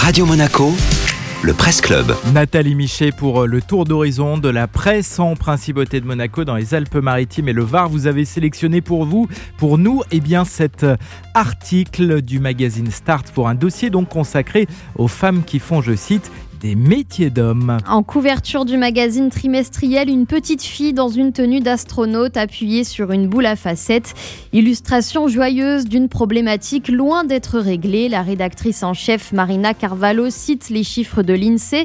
Radio Monaco, le Presse Club. Nathalie Michet pour euh, le tour d'horizon de la presse en principauté de Monaco dans les Alpes-Maritimes et le Var. Vous avez sélectionné pour vous, pour nous, eh bien cet euh, article du magazine Start pour un dossier donc consacré aux femmes qui font, je cite, des métiers d'hommes. En couverture du magazine trimestriel, une petite fille dans une tenue d'astronaute appuyée sur une boule à facettes. Illustration joyeuse d'une problématique loin d'être réglée. La rédactrice en chef Marina Carvalho cite les chiffres de l'INSEE.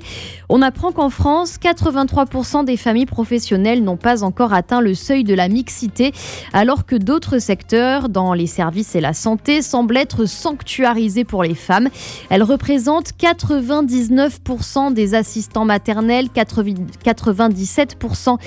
On apprend qu'en France, 83% des familles professionnelles n'ont pas encore atteint le seuil de la mixité, alors que d'autres secteurs, dans les services et la santé, semblent être sanctuarisés pour les femmes. Elles représentent 99% des assistants maternels, 97%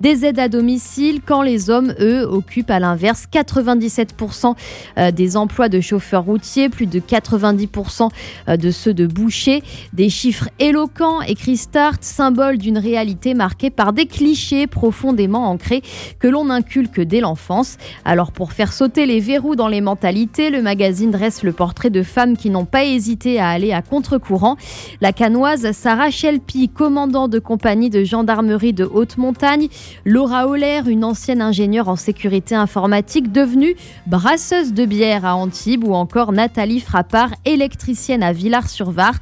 des aides à domicile, quand les hommes, eux, occupent à l'inverse 97% euh, des emplois de chauffeurs routiers, plus de 90% euh, de ceux de bouchers. Des chiffres éloquents, écrit Start, symbole d'une réalité marquée par des clichés profondément ancrés que l'on inculque dès l'enfance. Alors pour faire sauter les verrous dans les mentalités, le magazine dresse le portrait de femmes qui n'ont pas hésité à aller à contre-courant. La canoise Sarah Shelpi, commandant de compagnie de gendarmerie de haute montagne, Laura Holler, une ancienne ingénieure en sécurité informatique devenue brasseuse de bière à Antibes ou encore Nathalie Frappard, électricienne à Villars-sur-Var.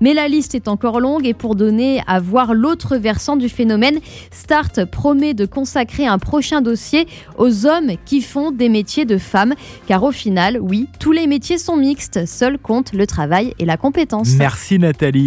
Mais la liste est encore longue et pour donner à voir l'autre versant du phénomène, Start promet de consacrer un prochain dossier aux hommes qui font des métiers de femmes. Car au final, oui, tous les métiers sont mixtes, seul compte le travail et la compétence. Merci Nathalie.